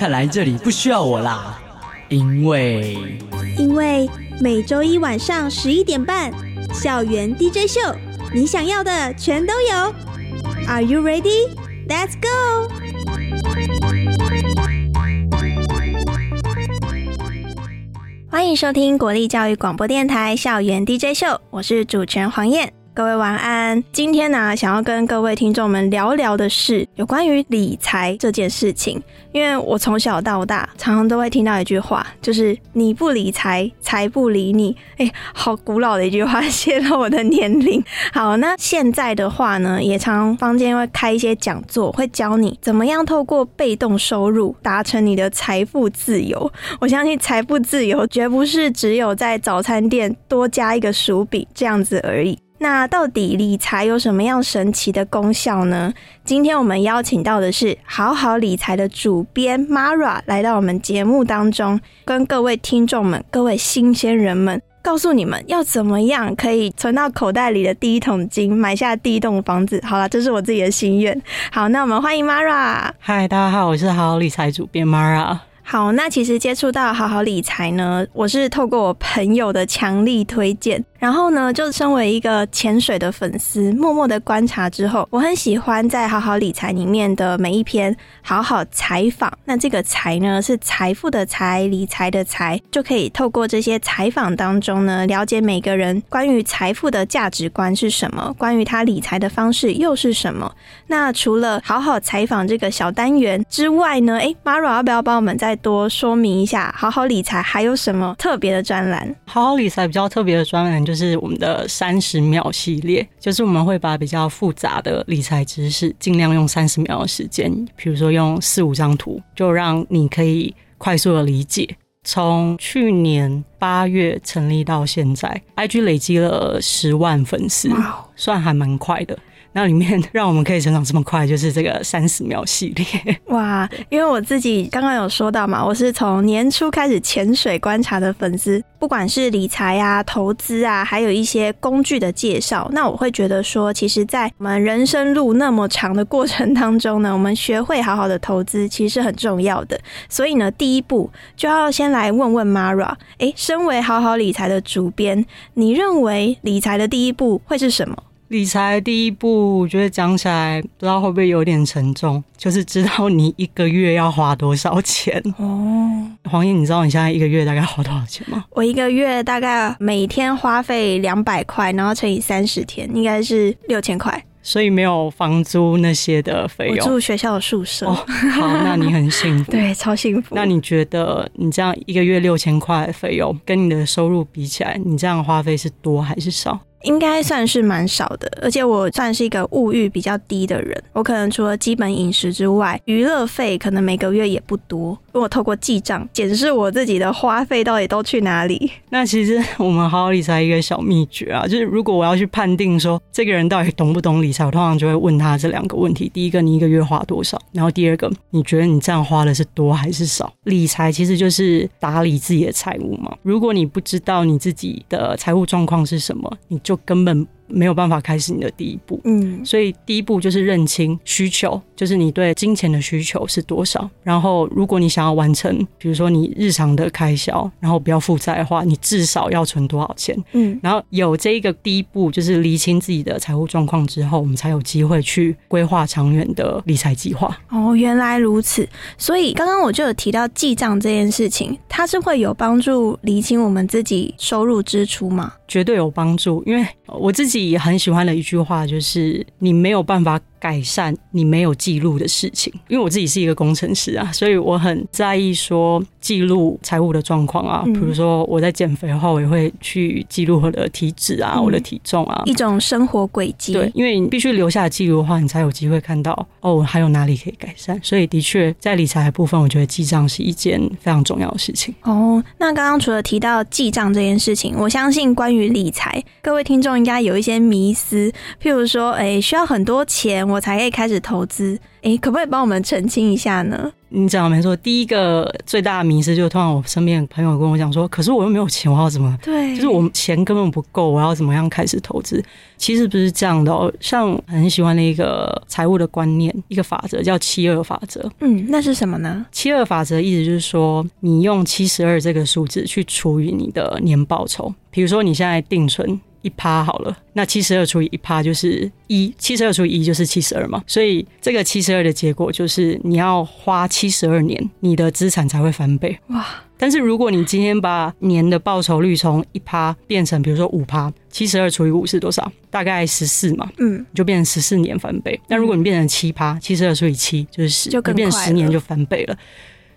看来这里不需要我啦，因为因为每周一晚上十一点半，校园 DJ 秀，你想要的全都有。Are you ready? Let's go. 欢迎收听国立教育广播电台校园 DJ 秀，我是主持人黄燕。各位晚安。今天呢，想要跟各位听众们聊聊的是有关于理财这件事情。因为我从小到大常常都会听到一句话，就是“你不理财，财不理你”。哎，好古老的一句话，泄露我的年龄。好，那现在的话呢，也常坊间会开一些讲座，会教你怎么样透过被动收入达成你的财富自由。我相信财富自由绝不是只有在早餐店多加一个薯饼这样子而已。那到底理财有什么样神奇的功效呢？今天我们邀请到的是好好理财的主编 Mara 来到我们节目当中，跟各位听众们、各位新鲜人们，告诉你们要怎么样可以存到口袋里的第一桶金，买下第一栋房子。好了，这是我自己的心愿。好，那我们欢迎 Mara。嗨，大家好，我是好好理财主编 Mara。好，那其实接触到好好理财呢，我是透过我朋友的强力推荐。然后呢，就身为一个潜水的粉丝，默默的观察之后，我很喜欢在好好理财里面的每一篇好好采访。那这个财呢，是财富的财，理财的财，就可以透过这些采访当中呢，了解每个人关于财富的价值观是什么，关于他理财的方式又是什么。那除了好好采访这个小单元之外呢，哎，Mara 要不要帮我们再多说明一下，好好理财还有什么特别的专栏？好好理财比较特别的专栏。就是我们的三十秒系列，就是我们会把比较复杂的理财知识，尽量用三十秒的时间，比如说用四五张图，就让你可以快速的理解。从去年八月成立到现在，IG 累积了十万粉丝，算还蛮快的。那里面让我们可以成长这么快，就是这个三十秒系列 哇！因为我自己刚刚有说到嘛，我是从年初开始潜水观察的粉丝，不管是理财啊、投资啊，还有一些工具的介绍，那我会觉得说，其实，在我们人生路那么长的过程当中呢，我们学会好好的投资，其实是很重要的。所以呢，第一步就要先来问问 Mara，哎，身为好好理财的主编，你认为理财的第一步会是什么？理财第一步，我觉得讲起来不知道会不会有点沉重，就是知道你一个月要花多少钱哦。黄英，你知道你现在一个月大概花多少钱吗？我一个月大概每天花费两百块，然后乘以三十天，应该是六千块。所以没有房租那些的费用。我住学校的宿舍。哦好，那你很幸福。对，超幸福。那你觉得你这样一个月六千块费用，跟你的收入比起来，你这样花费是多还是少？应该算是蛮少的，而且我算是一个物欲比较低的人。我可能除了基本饮食之外，娱乐费可能每个月也不多。我透过记账检视我自己的花费到底都去哪里。那其实我们好好理财一个小秘诀啊，就是如果我要去判定说这个人到底懂不懂理财，我通常就会问他这两个问题：第一个，你一个月花多少？然后第二个，你觉得你这样花的是多还是少？理财其实就是打理自己的财务嘛。如果你不知道你自己的财务状况是什么，你就根本。没有办法开始你的第一步，嗯，所以第一步就是认清需求，就是你对金钱的需求是多少。然后，如果你想要完成，比如说你日常的开销，然后不要负债的话，你至少要存多少钱？嗯，然后有这一个第一步，就是厘清自己的财务状况之后，我们才有机会去规划长远的理财计划。哦，原来如此。所以刚刚我就有提到记账这件事情，它是会有帮助厘清我们自己收入支出吗？绝对有帮助，因为我自己也很喜欢的一句话就是：你没有办法改善你没有记录的事情。因为我自己是一个工程师啊，所以我很在意说记录财务的状况啊。嗯比如说我在减肥的话，我也会去记录我的体脂啊、嗯我的体重啊。一种生活轨迹。对，因为你必须留下记录的话，你才有机会看到哦，还有哪里可以改善。所以的确，在理财的部分，我觉得记账是一件非常重要的事情。哦，那刚刚除了提到记账这件事情，我相信关于理财，各位听众应该有一些迷思，譬如说，诶，需要很多钱我才可以开始投资，诶，可不可以帮我们澄清一下呢？你讲的没错，第一个最大的迷失就是，通常我身边的朋友跟我讲说，可是我又没有钱，我要怎么？对，就是我钱根本不够，我要怎么样开始投资？其实不是这样的哦。像很喜欢的一个财务的观念，一个法则叫七二法则。嗯，那是什么呢？七二法则意思就是说，你用七十二这个数字去除以你的年报酬。比如说你现在定存一趴好了，那七十二除以一趴就是一，七十二除以一就是七十二嘛。所以这个七十二的结果就是你要花七十二年，你的资产才会翻倍。哇，但是如果你今天把年的报酬率从一趴变成，比如说五趴，七十二除以五是多少？大概十四嘛，嗯，你就变成十四年翻倍。那如果你变成七趴，七十二除以七就是十，就变成十年就翻倍了。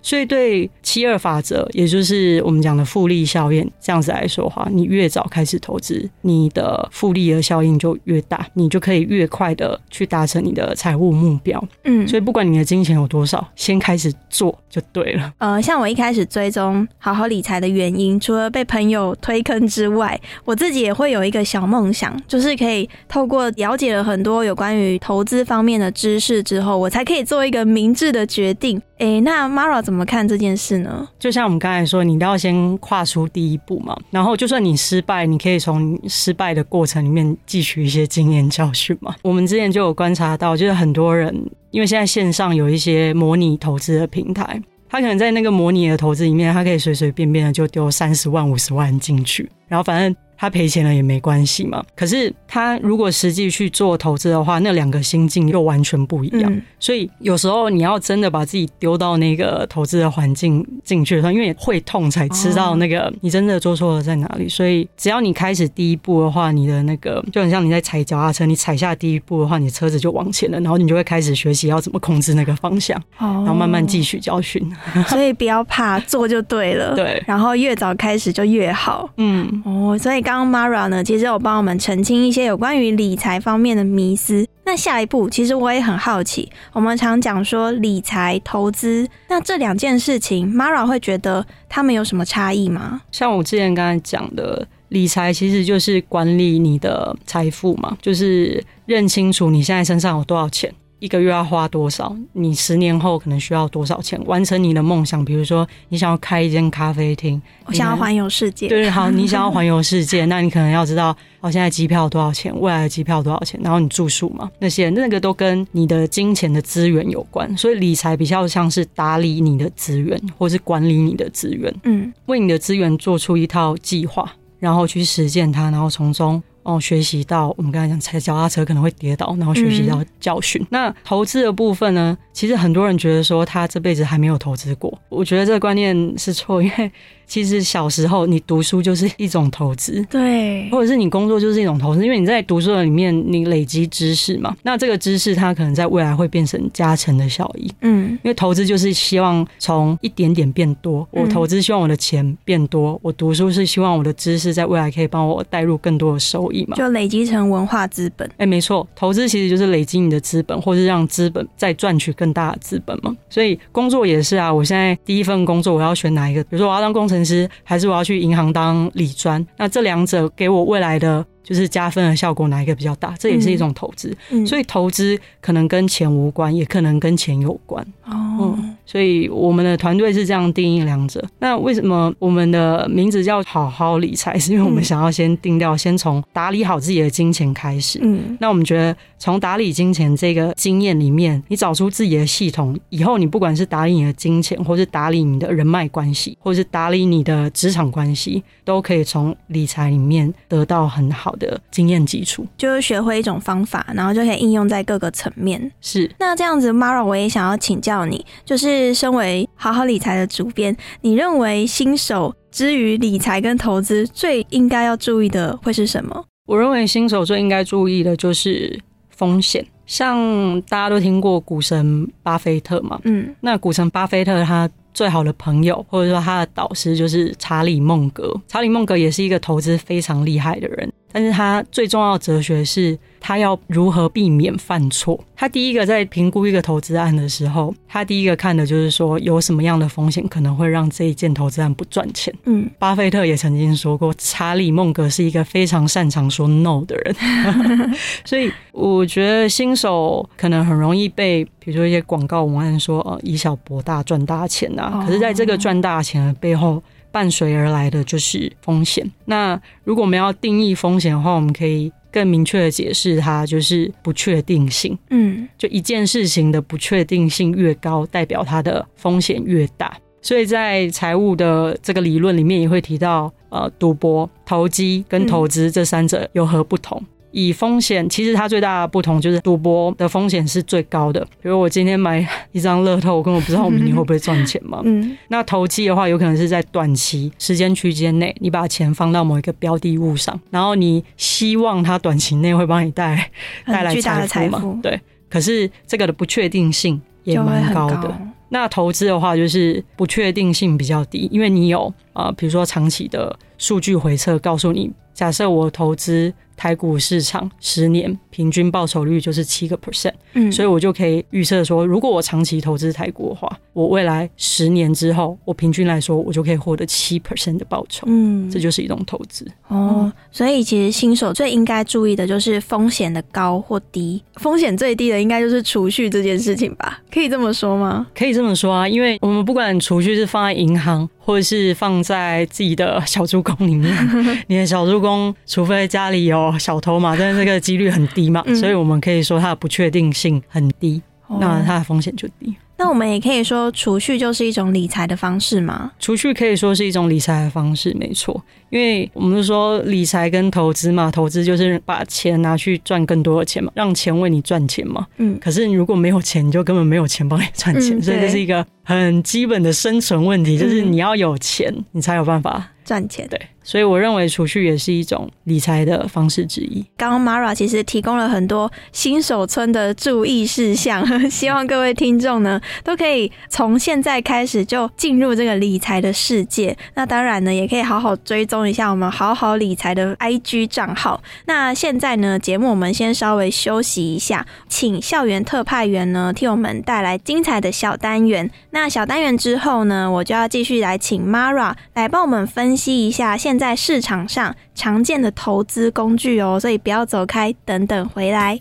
所以对七二法则，也就是我们讲的复利效应，这样子来说的话，你越早开始投资，你的复利的效应就越大，你就可以越快的去达成你的财务目标。嗯，所以不管你的金钱有多少，先开始做就对了。呃，像我一开始追踪好好理财的原因，除了被朋友推坑之外，我自己也会有一个小梦想，就是可以透过了解了很多有关于投资方面的知识之后，我才可以做一个明智的决定。诶，那 Mara 怎么看这件事呢？就像我们刚才说，你都要先跨出第一步嘛。然后，就算你失败，你可以从失败的过程里面汲取一些经验教训嘛。我们之前就有观察到，就是很多人，因为现在线上有一些模拟投资的平台，他可能在那个模拟的投资里面，他可以随随便便的就丢三十万、五十万进去，然后反正。他赔钱了也没关系嘛，可是他如果实际去做投资的话，那两个心境又完全不一样。嗯所以有时候你要真的把自己丢到那个投资的环境进去的时候，因为会痛才知道那个你真的做错了在哪里。所以只要你开始第一步的话，你的那个就很像你在踩脚踏车，你踩下第一步的话，你的车子就往前了，然后你就会开始学习要怎么控制那个方向，哦然后慢慢继续教训。所以不要怕，做就对了。对，然后越早开始就越好。嗯，哦，所以刚刚 Mara 呢，其实有帮我们澄清一些有关于理财方面的迷思。那下一步，其实我也很好奇，我们常讲说理财投资，那这两件事情，Mara 会觉得他们有什么差异吗？像我之前刚才讲的，理财其实就是管理你的财富嘛，就是认清楚你现在身上有多少钱。一个月要花多少？你十年后可能需要多少钱完成你的梦想？比如说，你想要开一间咖啡厅，我想要环游世界。对，好，你想要环游世界，那你可能要知道，哦，现在机票多少钱，未来的机票多少钱，然后你住宿嘛，那些那个都跟你的金钱的资源有关，所以理财比较像是打理你的资源，或是管理你的资源，嗯，为你的资源做出一套计划，然后去实践它，然后从中。哦，学习到我们刚才讲踩脚踏车可能会跌倒，然后学习到教训。那投资的部分呢？其实很多人觉得说他这辈子还没有投资过，我觉得这个观念是错，因为其实小时候你读书就是一种投资，对，或者是你工作就是一种投资，因为你在读书的里面你累积知识嘛，那这个知识它可能在未来会变成加成的效益。嗯，因为投资就是希望从一点点变多，我嗯投资希望我的钱变多，我读书是希望我的知识在未来可以帮我带入更多的收益嘛。就累积成文化资本。哎，没错，投资其实就是累积你的资本，或是让资本再赚取更大的资本嘛。所以工作也是啊，我现在第一份工作我要选哪一个？比如说我要当工程师，还是我要去银行当理专？那这两者给我未来的就是加分的效果哪一个比较大？这也是一种投资。嗯，所以投资可能跟钱无关，也可能跟钱有关。哦，所以我们的团队是这样定义两者。那为什么我们的名字叫好好理财？是因为我们嗯想要先定调，先从打理好自己的金钱开始。嗯，那我们觉得，从打理金钱这个经验里面，你找出自己的系统以后，你不管是打理你的金钱，或是打理你的人脉关系，或是打理你的职场关系，都可以从理财里面得到很好的经验基础。就是学会一种方法，然后就可以应用在各个层面。是那这样子，Mara，我也想要请教你，就是身为好好理财的主编，你认为新手之于理财跟投资最应该要注意的会是什么？我认为新手最应该注意的就是风险。像大家都听过股神巴菲特嘛，嗯那股神巴菲特他最好的朋友或者说他的导师就是查理孟格。查理孟格也是一个投资非常厉害的人，但是他最重要的哲学是他要如何避免犯错。他第一个在评估一个投资案的时候，他第一个看的就是说有什么样的风险可能会让这一件投资案不赚钱。嗯，巴菲特也曾经说过，查理孟格是一个非常擅长说 no 的人，所以我觉得新手可能很容易被，比如说一些广告文案说，呃，以小博大，赚大钱啊。哦可是，在这个赚大钱的背后，伴随而来的就是风险。那如果我们要定义风险的话，我们可以更明确的解释它，就是不确定性。嗯就一件事情的不确定性越高，代表它的风险越大。所以在财务的这个理论里面，也会提到，呃，赌博、投机跟投资这三者有何不同？以风险，其实它最大的不同就是赌博的风险是最高的。比如我今天买一张乐透，我根本不知道我明年会不会赚钱嘛。嗯那投机的话，有可能是在短期时间区间内，你把钱放到某一个标的物上，然后你希望它短期内会帮你带来带来巨大的财财富嘛富？对，可是这个的不确定性也蛮高的。那投资的话，就是不确定性比较低，因为你有啊、呃比如说长期的数据回测告诉你，假设我投资台股市场十年，平均报酬率就是七个 percent，嗯，所以我就可以预测说，如果我长期投资台股的话，我未来十年之后，我平均来说，我就可以获得七 percent 的报酬，嗯这就是一种投资。哦，所以其实新手最应该注意的就是风险的高或低。风险最低的应该就是储蓄这件事情吧？可以这么说吗？可以这么说啊，因为我们不管储蓄是放在银行，或者是放在自己的小猪公里面，你的小猪公，除非家里有小偷嘛，但是这个几率很低嘛，嗯。所以我们可以说它的不确定性很低，那哦它的风险就低。那我们也可以说储蓄就是一种理财的方式吗？储蓄可以说是一种理财的方式，没错，因为我们说理财跟投资嘛，投资就是把钱拿去赚更多的钱嘛，让钱为你赚钱嘛。嗯可是你如果没有钱，你就根本没有钱帮你赚钱，嗯所以这是一个很基本的生存问题，就是嗯你要有钱，你才有办法。赚钱。对，所以我认为储蓄也是一种理财的方式之一。刚刚 Mara 其实提供了很多新手村的注意事项，希望各位听众呢都可以从现在开始就进入这个理财的世界。那当然呢，也可以好好追踪一下我们好好理财的 IG 账号。那现在呢，节目我们先稍微休息一下，请校园特派员呢替我们带来精彩的小单元。那小单元之后呢，我就要继续来请 Mara 来帮我们分析一下现在市场上常见的投资工具哦，所以不要走开，等等回来。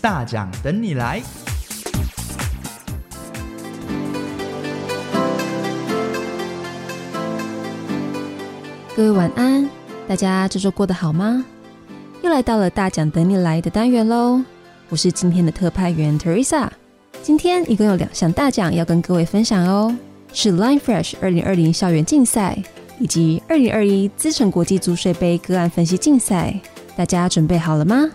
大奖等你来！各位晚安，大家这周过得好吗？又来到了大奖等你来的单元喽，我是今天的特派员 Teresa。今天一共有两项大奖要跟各位分享哦，是 Line Fresh 二零二零校园竞赛以及二零二一资诚国际租税杯个案分析竞赛。大家准备好了吗？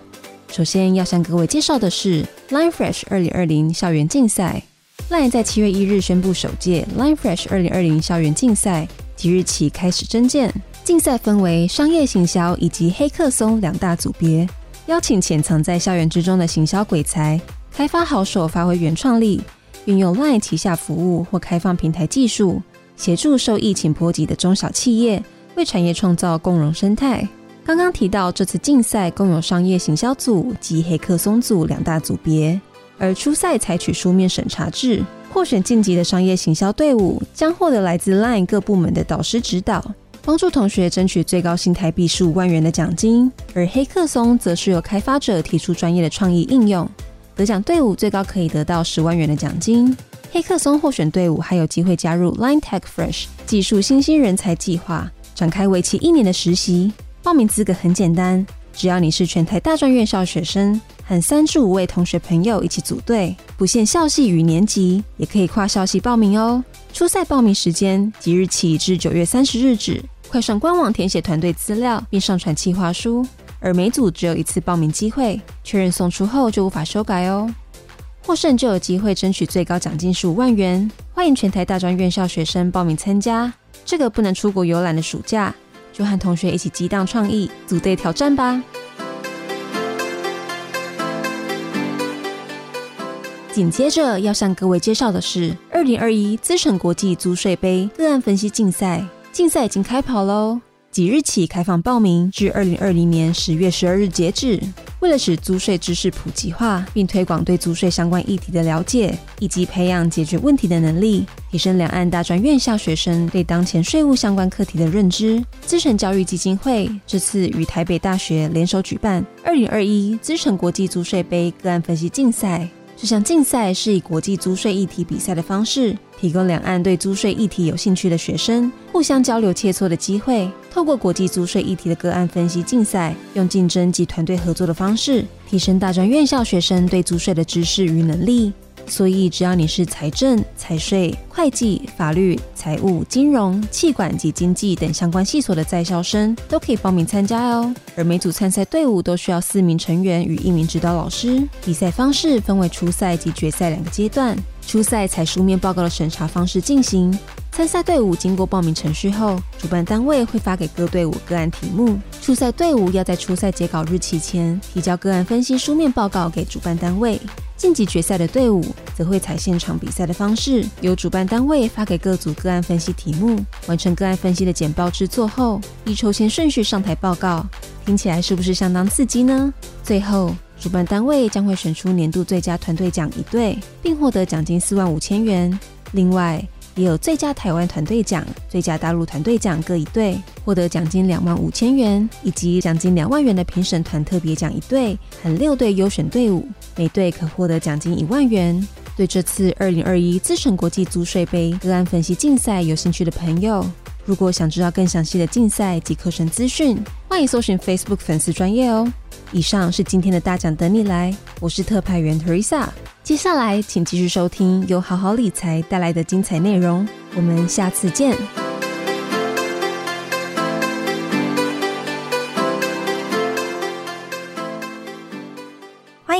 首先要向各位介绍的是 Line Fresh 二零二零校园竞赛。Line 在七月一日宣布首届 Line Fresh 二零二零校园竞赛即日起开始征件。竞赛分为商业行销以及黑客松两大组别，邀请潜藏在校园之中的行销鬼才、开发好手发挥原创力，运用 LINE 旗下服务或开放平台技术，协助受疫情波及的中小企业，为产业创造共荣生态。刚刚提到，这次竞赛共有商业行销组及黑客松组两大组别，而初赛采取书面审查制，获选晋级的商业行销队伍将获得来自 LINE 各部门的导师指导。帮助同学争取最高新台币十五万元的奖金，而黑客松则是由开发者提出专业的创意应用，得奖队伍最高可以得到十万元的奖金。黑客松获选队伍还有机会加入 Line Tech Fresh 技术新兴人才计划，展开为期一年的实习。报名资格很简单，只要你是全台大专院校学生，和三至五位同学朋友一起组队，不限校系与年级，也可以跨校系报名哦。初赛报名时间即日起至九月三十日止。快上官网填写团队资料，并上传计划书。而每组只有一次报名机会，确认送出后就无法修改哦。获胜就有机会争取最高奖金十五万元，欢迎全台大专院校学生报名参加。这个不能出国游览的暑假，就和同学一起激荡创意，组队挑战吧！紧接着要向各位介绍的是二零二一资诚国际组水杯个案分析竞赛，竞赛已经开跑喽！即日起开放报名，至二零二零年十月十二日截止。为了使租税知识普及化，并推广对租税相关议题的了解，以及培养解决问题的能力，提升两岸大专院校学生对当前税务相关课题的认知，资诚教育基金会这次与台北大学联手举办二零二一资诚国际租税杯个案分析竞赛。这项竞赛是以国际租税议题比赛的方式，提供两岸对租税议题有兴趣的学生互相交流切磋的机会。透过国际租税议题的个案分析竞赛，用竞争及团队合作的方式，提升大专院校学生对租税的知识与能力。所以，只要你是财政、财税、会计、法律、财务、金融、气管及经济等相关系所的在校生，都可以报名参加哦。而每组参赛队伍都需要四名成员与一名指导老师。比赛方式分为初赛及决赛两个阶段。初赛采书面报告的审查方式进行。参赛队伍经过报名程序后，主办单位会发给各队伍个案题目。初赛队伍要在初赛截稿日期前提交个案分析书面报告给主办单位。晋级决赛的队伍则会采现场比赛的方式，由主办单位发给各组个案分析题目，完成个案分析的简报制作后，依抽签顺序上台报告。听起来是不是相当刺激呢？最后，主办单位将会选出年度最佳团队奖一对，并获得奖金四万五千元。另外，也有最佳台湾团队奖、最佳大陆团队奖各一队，获得奖金两万五千元，以及奖金两万元的评审团特别奖一队，含六队优选队伍，每队可获得奖金一万元。对这次二零二一资诚国际租税杯个案分析竞赛有兴趣的朋友，如果想知道更详细的竞赛及课程资讯，欢迎搜寻 Facebook 粉丝专业哦。以上是今天的大奖等你来，我是特派员 Teresa。接下来，请继续收听由好好理财带来的精彩内容。我们下次见。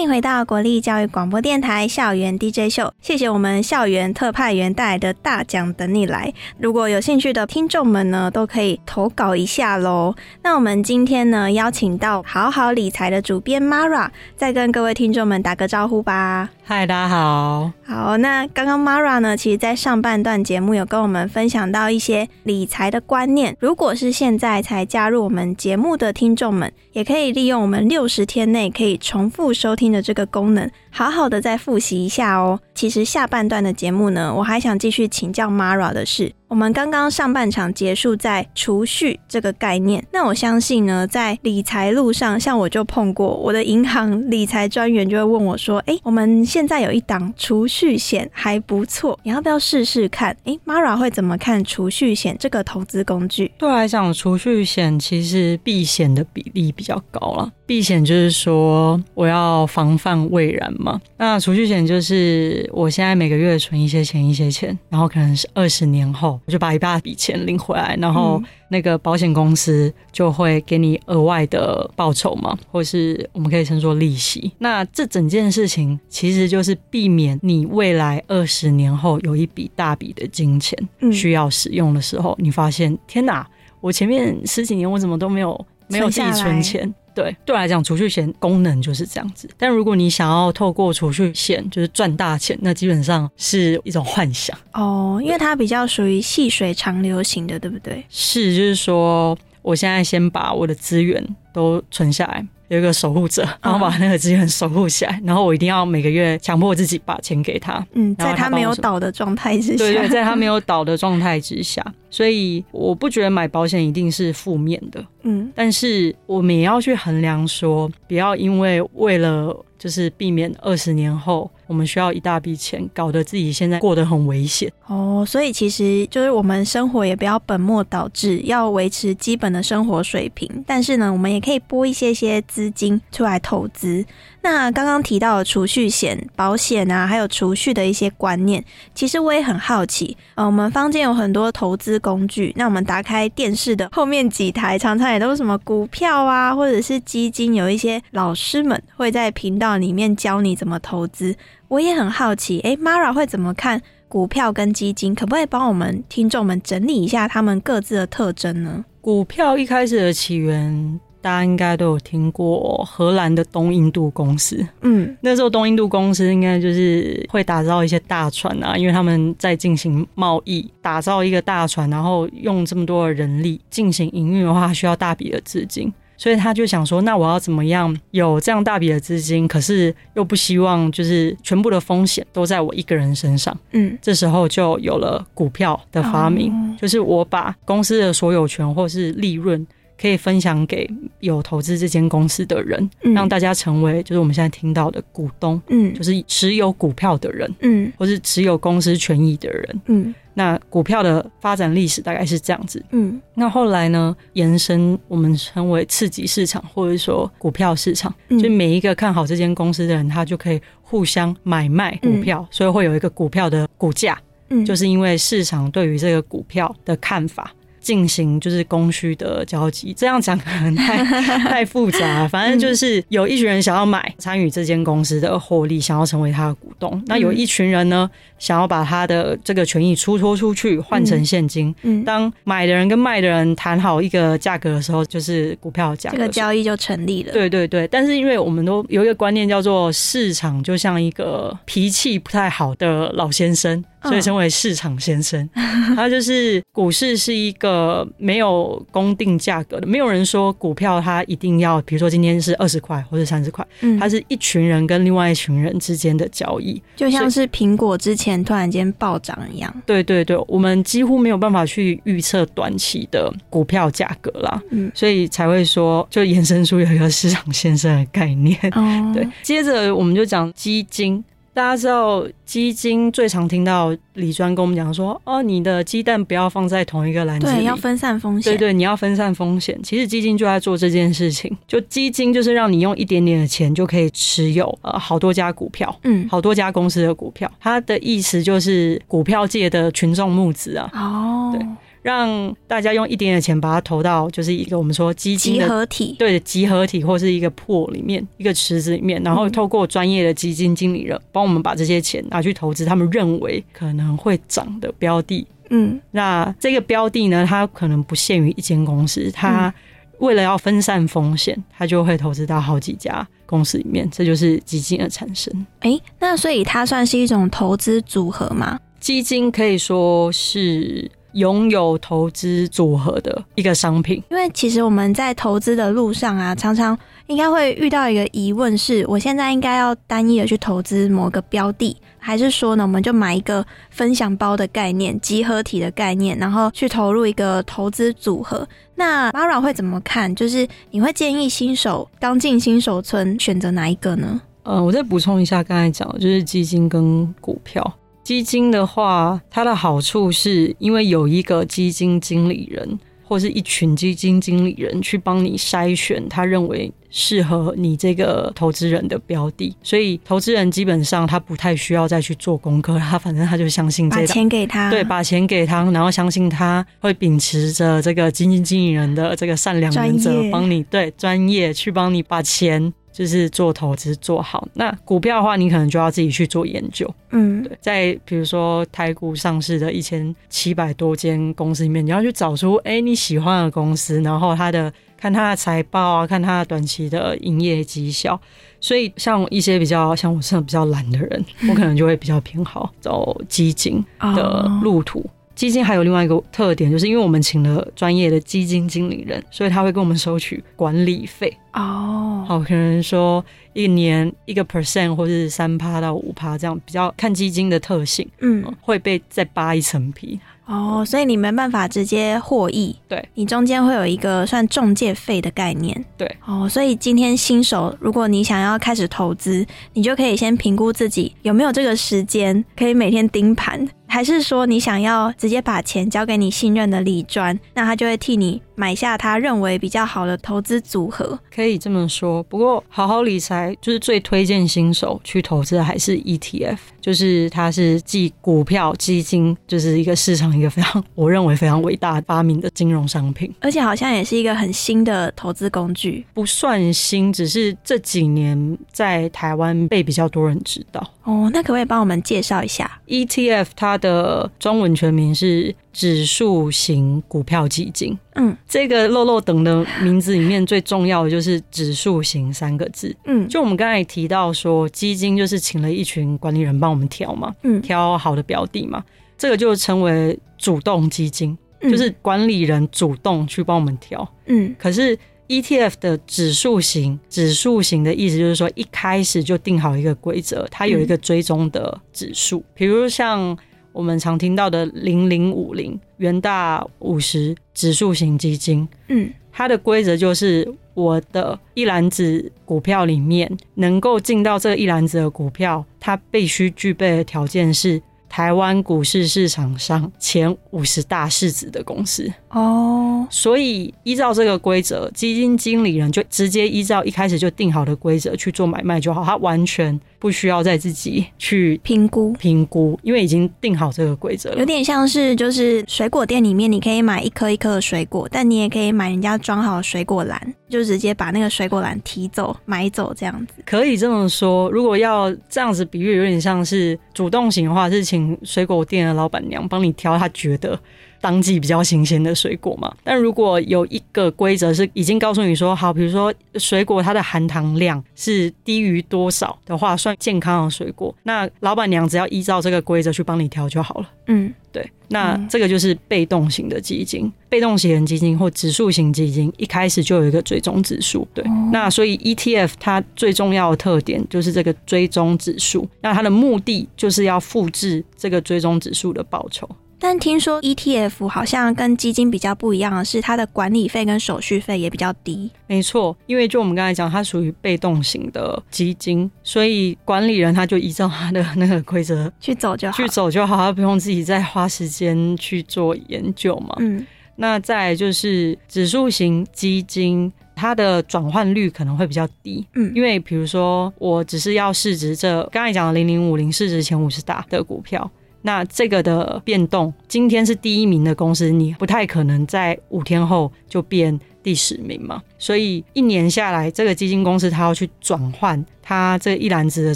迎回到国立教育广播电台校园 DJ 秀，谢谢我们校园特派员带来的大奖等你来。如果有兴趣的听众们呢，都可以投稿一下喽。那我们今天呢，邀请到好好理财的主编 Mara，再跟各位听众们打个招呼吧。嗨，大家好。好，那刚刚 Mara 呢，其实在上半段节目有跟我们分享到一些理财的观念。如果是现在才加入我们节目的听众们，也可以利用我们六十天内可以重复收听的这个功能，好好的再复习一下哦。其实下半段的节目呢，我还想继续请教 Mara 的事。我们刚刚上半场结束在储蓄这个概念，那我相信呢，在理财路上，像我就碰过我的银行理财专员就会问我说：“哎，我们现在有一档储蓄险还不错，你要不要试试看？”哎，Mara 会怎么看储蓄险这个投资工具？对我来讲，储蓄险其实避险的比例比较高了。避险就是说我要防范未然嘛。那储蓄险就是我现在每个月存一些钱，一些钱，然后可能是二十年后我就把一大笔钱领回来，然后那个保险公司就会给你额外的报酬嘛，或是我们可以称作利息。那这整件事情其实就是避免你未来二十年后有一笔大笔的金钱需要使用的时候，你发现天哪，我前面十几年我怎么都没有没有自己存钱。对，对我来讲，储蓄险功能就是这样子。但如果你想要透过储蓄险就是赚大钱，那基本上是一种幻想哦，因为它比较属于细水长流型的，对不对？是，就是说，我现在先把我的资源都存下来。有一个守护者，然后把那个资源守护起来，然后我一定要每个月强迫自己把钱给他。嗯，在他没有倒的状态之下，对对，在他没有倒的状态之下，所以我不觉得买保险一定是负面的。嗯，但是我们也要去衡量说，不要因为为了就是避免二十年后。我们需要一大笔钱，搞得自己现在过得很危险哦。所以其实就是我们生活也不要本末倒置，要维持基本的生活水平。但是呢，我们也可以拨一些些资金出来投资。那刚刚提到的储蓄险、保险啊，还有储蓄的一些观念，其实我也很好奇。呃，我们坊间有很多投资工具，那我们打开电视的后面几台，常常也都是什么股票啊，或者是基金，有一些老师们会在频道里面教你怎么投资。我也很好奇，诶 m a r a 会怎么看股票跟基金？可不可以帮我们听众们整理一下他们各自的特征呢？股票一开始的起源。大家应该都有听过荷兰的东印度公司。嗯那时候东印度公司应该就是会打造一些大船啊，因为他们在进行贸易，打造一个大船，然后用这么多的人力进行营运的话，需要大笔的资金。所以他就想说，那我要怎么样有这样大笔的资金，可是又不希望就是全部的风险都在我一个人身上。嗯这时候就有了股票的发明，哦就是我把公司的所有权或是利润可以分享给有投资这间公司的人，嗯。让大家成为就是我们现在听到的股东，嗯。就是持有股票的人，嗯。或是持有公司权益的人。嗯。那股票的发展历史大概是这样子。嗯。那后来呢，延伸我们称为刺激市场，或者说股票市场，嗯。就每一个看好这间公司的人，他就可以互相买卖股票，所以会有一个股票的股价。嗯，就是因为市场对于这个股票的看法进行就是供需的交集，这样讲可能太 太复杂。反正就是有一群人想要买参与这间公司的获利，想要成为他的股东。那有一群人呢，想要把他的这个权益出脱出去，换成现金。嗯，当买的人跟卖的人谈好一个价格的时候，就是股票的价这。个交易就成立了。对对对，但是因为我们都有一个观念叫做市场就像一个脾气不太好的老先生，嗯所以称为市场先生。他就是股市是一个没有公定价格的，没有人说股票它一定要，比如说今天是二十块或者三十块，嗯，它是一群人跟另外一群人之间的交易。就像是苹果之前突然间暴涨一样。对对对，我们几乎没有办法去预测短期的股票价格啦，嗯所以才会说就衍生出有一个市场先生的概念。哦，对，接着我们就讲基金。大家知道基金最常听到李专跟我们讲说，哦，你的鸡蛋不要放在同一个篮子里，对，要分散风险。对对，你要分散风险。其实基金就在做这件事情，就基金就是让你用一点点的钱就可以持有呃好多家股票，嗯，好多家公司的股票。它的意思就是股票界的群众募资啊，哦，对让大家用一点点钱把它投到就是一个我们说基金集的合体。对集合体或是一个破里面一个池子里面，然后透过专业的基金经理人帮我们把这些钱拿去投资他们认为可能会涨的标的。嗯那这个标的呢，它可能不限于一间公司，它为了要分散风险，它就会投资到好几家公司里面，这就是基金的产生。诶，那所以它算是一种投资组合吗？基金可以说是拥有投资组合的一个商品。因为其实我们在投资的路上啊，常常应该会遇到一个疑问是：我现在应该要单一的去投资某个标的，还是说呢，我们就买一个分享包的概念、集合体的概念，然后去投入一个投资组合？那 Mara 会怎么看？就是你会建议新手刚进新手村选择哪一个呢？呃，我再补充一下刚才讲的，就是基金跟股票。基金的话，它的好处是因为有一个基金经理人或是一群基金经理人去帮你筛选他认为适合你这个投资人的标的，所以投资人基本上他不太需要再去做功课，他反正他就相信这把钱给他，对，把钱给他，然后相信他会秉持着这个基金经理人的这个善良原则帮你对专业去帮你把钱就是做投资做好。那股票的话，你可能就要自己去做研究。嗯，对，在比如说台股上市的一千七百多间公司里面，你要去找出哎你喜欢的公司，然后它的看它的财报啊，看它的短期的营业绩效。所以像一些比较像我这种比较懒的人，我可能就会比较偏好走基金的哦路途。基金还有另外一个特点，就是因为我们请了专业的基金经理人，所以他会跟我们收取管理费。哦，好，可能说一年一个 percent 或是三趴到五趴这样，比较看基金的特性，嗯，会被再扒一层皮。哦，所以你没办法直接获益，对。你中间会有一个算中介费的概念，对，哦，所以今天新手如果你想要开始投资，你就可以先评估自己有没有这个时间可以每天盯盘，还是说你想要直接把钱交给你信任的理专，那他就会替你买下他认为比较好的投资组合。可以这么说，不过好好理财就是最推荐新手去投资的还是 ETF，就是它是继股票、基金，就是一个市场一个非常我认为非常伟大发明的金融商品。而且好像也是一个很新的投资工具不算新，只是这几年在台湾被比较多人知道。哦。那可不可以帮我们介绍一下？ETF 它的中文全名是指数型股票基金。嗯。这个漏漏等的名字里面最重要的就是指数型三个字。嗯。就我们刚才提到说，基金就是请了一群管理人帮我们挑嘛，嗯。挑好的标的嘛，这个就称为主动基金，嗯。就是管理人主动去帮我们挑。嗯。可是 ETF 的指数型，指数型的意思就是说，一开始就定好一个规则，它有一个追踪的指数，比如像我们常听到的零零五零元大五十指数型基金，嗯。它的规则就是我的一篮子股票里面能够进到这一篮子的股票，它必须具备的条件是台湾股市市场上前五十大市值的公司。哦。所以依照这个规则，基金经理人就直接依照一开始就定好的规则去做买卖就好，他完全不需要再自己去评估。评估，因为已经定好这个规则了。有点像是，就是水果店里面，你可以买一颗一颗的水果，但你也可以买人家装好的水果篮，就直接把那个水果篮提走、买走这样子。可以这么说，如果要这样子比喻，有点像是主动型的话，是请水果店的老板娘帮你挑他觉得当季比较新鲜的水果嘛。但如果有一个规则是已经告诉你说，好，比如说水果它的含糖量是低于多少的话，算健康的水果，那老板娘只要依照这个规则去帮你挑就好了。嗯对，那嗯这个就是被动型的基金，被动型基金或指数型基金，一开始就有一个追踪指数。对，那所以 ETF 它最重要的特点就是这个追踪指数，那它的目的就是要复制这个追踪指数的报酬。但听说 ETF 好像跟基金比较不一样的是，它的管理费跟手续费也比较低。没错，因为就我们刚才讲，它属于被动型的基金，所以管理人他就依照他的那个规则去走就好。去走就好，他不用自己再花时间去做研究嘛。嗯那再就是指数型基金，它的转换率可能会比较低，嗯，因为比如说我只是要市值这刚才讲的零零五零市值前五十大的股票。那这个的变动，今天是第一名的公司，你不太可能在五天后就变第十名嘛。所以一年下来，这个基金公司它要去转换它这一篮子的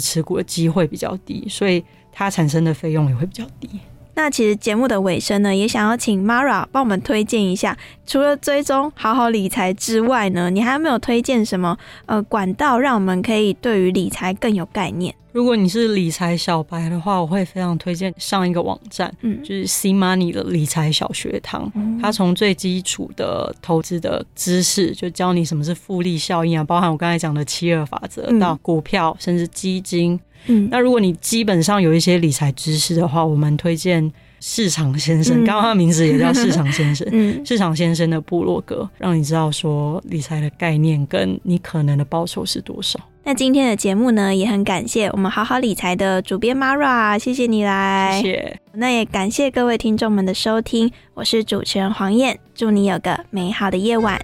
持股的机会比较低，所以它产生的费用也会比较低。那其实节目的尾声呢，也想要请 Mara 帮我们推荐一下，除了追踪好好理财之外呢，你还有没有推荐什么呃管道，让我们可以对于理财更有概念？如果你是理财小白的话，我会非常推荐上一个网站，嗯就是 C Money 的理财小学堂。它从最基础的投资的知识，就教你什么是复利效应啊，包含我刚才讲的七二法则嗯到股票，甚至基金。嗯，那如果你基本上有一些理财知识的话，我们推荐市场先生，嗯刚刚他名字也叫市场先生。嗯，市场先生的部落格，让你知道说理财的概念跟你可能的报酬是多少。那今天的节目呢，也很感谢我们好好理财的主编 Mara，谢谢你来。谢谢。那也感谢各位听众们的收听，我是主持人黄燕，祝你有个美好的夜晚。